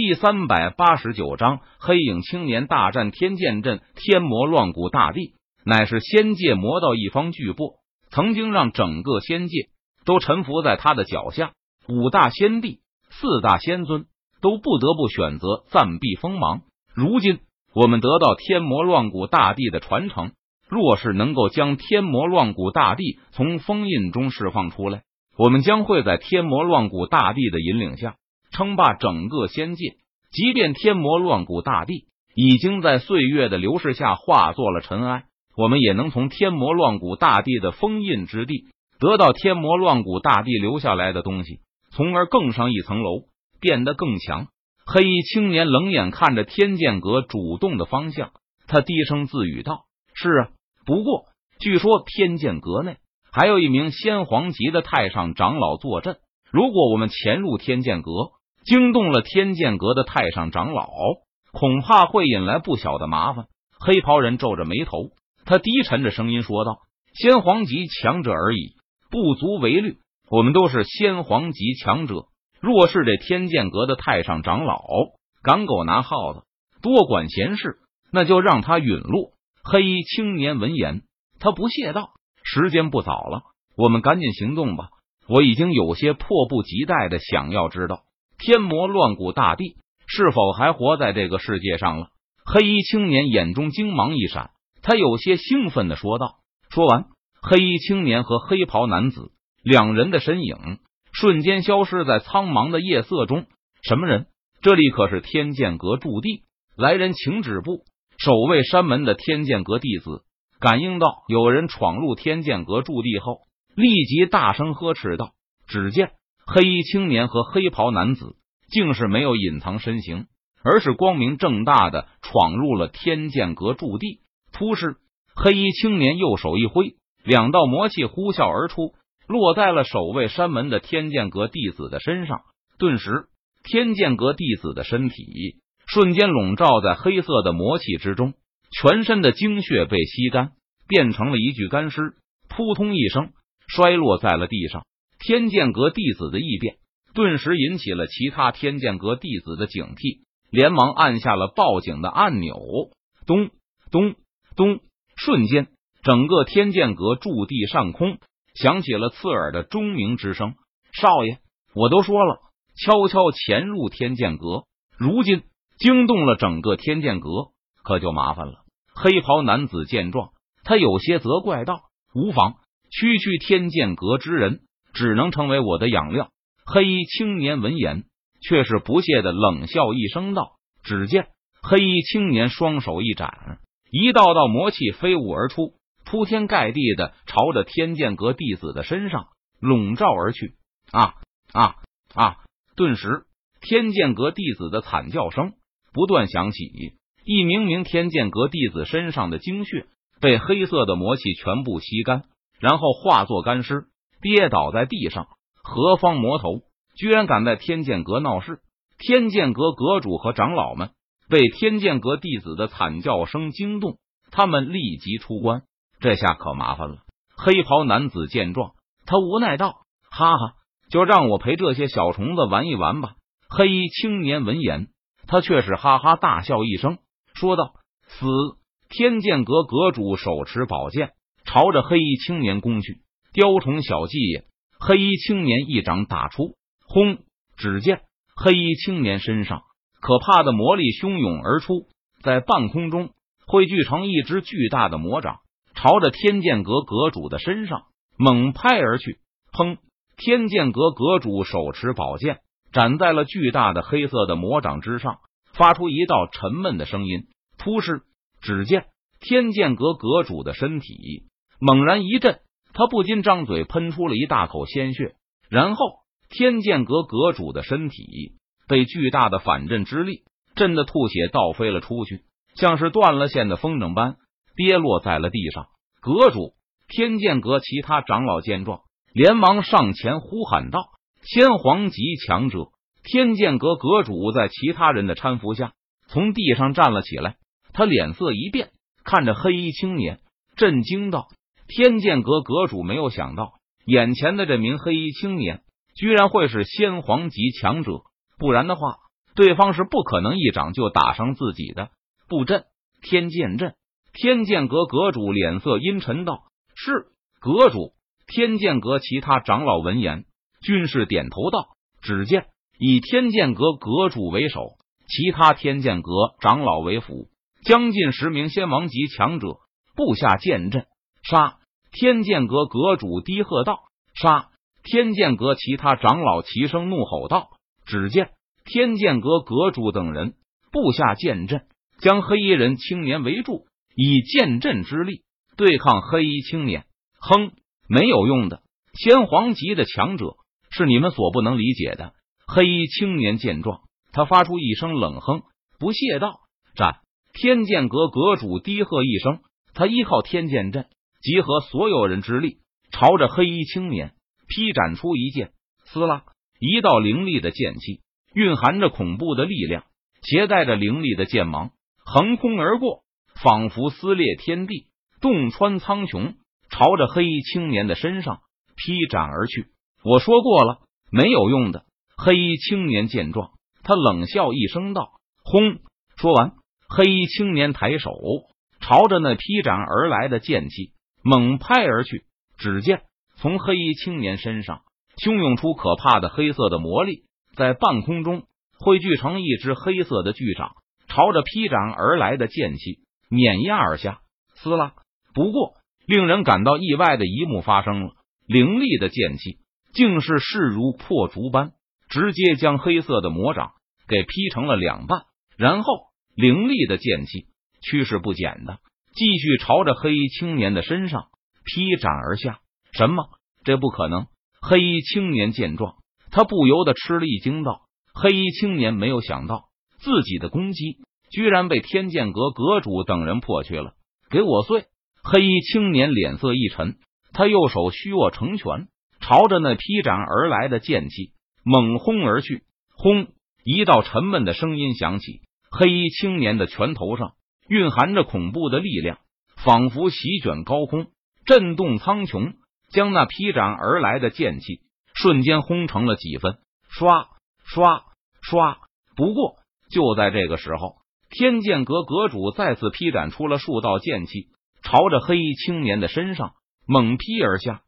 第三百八十九章黑影青年大战天剑阵，天魔乱古大帝乃是仙界魔道一方巨擘，曾经让整个仙界都臣服在他的脚下。五大仙帝、四大仙尊都不得不选择暂避锋芒。如今我们得到天魔乱古大帝的传承，若是能够将天魔乱古大帝从封印中释放出来，我们将会在天魔乱古大帝的引领下。称霸整个仙界，即便天魔乱古大帝已经在岁月的流逝下化作了尘埃，我们也能从天魔乱古大帝的封印之地得到天魔乱古大帝留下来的东西，从而更上一层楼，变得更强。黑衣青年冷眼看着天剑阁主动的方向，他低声自语道：“是啊，不过据说天剑阁内还有一名先皇级的太上长老坐镇，如果我们潜入天剑阁。”惊动了天剑阁的太上长老，恐怕会引来不小的麻烦。黑袍人皱着眉头，他低沉着声音说道：“先皇级强者而已，不足为虑。我们都是先皇级强者。若是这天剑阁的太上长老敢狗拿耗子，多管闲事，那就让他陨落。”黑衣青年闻言，他不屑道：“时间不早了，我们赶紧行动吧。我已经有些迫不及待的想要知道。”天魔乱古大帝是否还活在这个世界上了？黑衣青年眼中精芒一闪，他有些兴奋的说道。说完，黑衣青年和黑袍男子两人的身影瞬间消失在苍茫的夜色中。什么人？这里可是天剑阁驻地，来人请止步！守卫山门的天剑阁弟子感应到有人闯入天剑阁驻地后，立即大声呵斥道：“只见！”黑衣青年和黑袍男子竟是没有隐藏身形，而是光明正大的闯入了天剑阁驻地。突施，黑衣青年右手一挥，两道魔气呼啸而出，落在了守卫山门的天剑阁弟子的身上。顿时，天剑阁弟子的身体瞬间笼罩在黑色的魔气之中，全身的精血被吸干，变成了一具干尸，扑通一声摔落在了地上。天剑阁弟子的异变，顿时引起了其他天剑阁弟子的警惕，连忙按下了报警的按钮。咚咚咚！瞬间，整个天剑阁驻地上空响起了刺耳的钟鸣之声。少爷，我都说了，悄悄潜入天剑阁，如今惊动了整个天剑阁，可就麻烦了。黑袍男子见状，他有些责怪道：“无妨，区区天剑阁之人。”只能成为我的养料。黑衣青年闻言，却是不屑的冷笑一声道：“只见黑衣青年双手一展，一道道魔气飞舞而出，铺天盖地的朝着天剑阁弟子的身上笼罩而去。”啊啊啊！顿时，天剑阁弟子的惨叫声不断响起。一名名天剑阁弟子身上的精血被黑色的魔气全部吸干，然后化作干尸。跌倒在地上，何方魔头居然敢在天剑阁闹事？天剑阁阁主和长老们被天剑阁弟子的惨叫声惊动，他们立即出关。这下可麻烦了。黑袍男子见状，他无奈道：“哈哈，就让我陪这些小虫子玩一玩吧。”黑衣青年闻言，他却是哈哈大笑一声，说道：“死！”天剑阁阁主手持宝剑，朝着黑衣青年攻去。雕虫小技！黑衣青年一掌打出，轰！只见黑衣青年身上可怕的魔力汹涌而出，在半空中汇聚成一只巨大的魔掌，朝着天剑阁阁主的身上猛拍而去。砰！天剑阁阁主手持宝剑，斩在了巨大的黑色的魔掌之上，发出一道沉闷的声音。突施！只见天剑阁阁主的身体猛然一震。他不禁张嘴喷出了一大口鲜血，然后天剑阁阁主的身体被巨大的反震之力震得吐血倒飞了出去，像是断了线的风筝般跌落在了地上。阁主天剑阁其他长老见状，连忙上前呼喊道：“先皇级强者！”天剑阁阁主在其他人的搀扶下从地上站了起来，他脸色一变，看着黑衣青年，震惊道。天剑阁阁主没有想到，眼前的这名黑衣青年居然会是先皇级强者，不然的话，对方是不可能一掌就打伤自己的。布阵，天剑阵。天剑阁阁主脸色阴沉道：“是阁主。”天剑阁其他长老闻言，均是点头道：“只见以天剑阁阁主为首，其他天剑阁长老为辅，将近十名仙王级强者布下剑阵。”杀！天剑阁阁主低喝道：“杀！”天剑阁其他长老齐声怒吼道：“只见天剑阁阁主等人布下剑阵，将黑衣人青年围住。”以剑阵之力对抗黑衣青年，哼，没有用的。先皇级的强者是你们所不能理解的。黑衣青年见状，他发出一声冷哼，不屑道：“战！”天剑阁阁主低喝一声，他依靠天剑阵，集合所有人之力，朝着黑衣青年劈斩出一剑。撕拉，一道凌厉的剑气，蕴含着恐怖的力量，携带着凌厉的剑芒，横空而过。仿佛撕裂天地，洞穿苍穹，朝着黑衣青年的身上劈斩而去。我说过了，没有用的。黑衣青年见状，他冷笑一声道：“轰！”说完，黑衣青年抬手朝着那劈斩而来的剑气猛拍而去。只见从黑衣青年身上汹涌出可怕的黑色的魔力，在半空中汇聚成一只黑色的巨掌，朝着劈斩而来的剑气。碾压而下，撕拉。不过，令人感到意外的一幕发生了：凌厉的剑气竟是势如破竹般，直接将黑色的魔掌给劈成了两半。然后，凌厉的剑气趋势不减的继续朝着黑衣青年的身上劈斩而下。什么？这不可能！黑衣青年见状，他不由得吃了一惊，道：“黑衣青年没有想到自己的攻击。”居然被天剑阁阁主等人破去了！给我碎！黑衣青年脸色一沉，他右手虚握成拳，朝着那劈斩而来的剑气猛轰而去。轰！一道沉闷的声音响起，黑衣青年的拳头上蕴含着恐怖的力量，仿佛席卷高空，震动苍穹，将那劈斩而来的剑气瞬间轰成了几分。刷刷刷！不过就在这个时候。天剑阁阁主再次劈斩出了数道剑气，朝着黑衣青年的身上猛劈而下。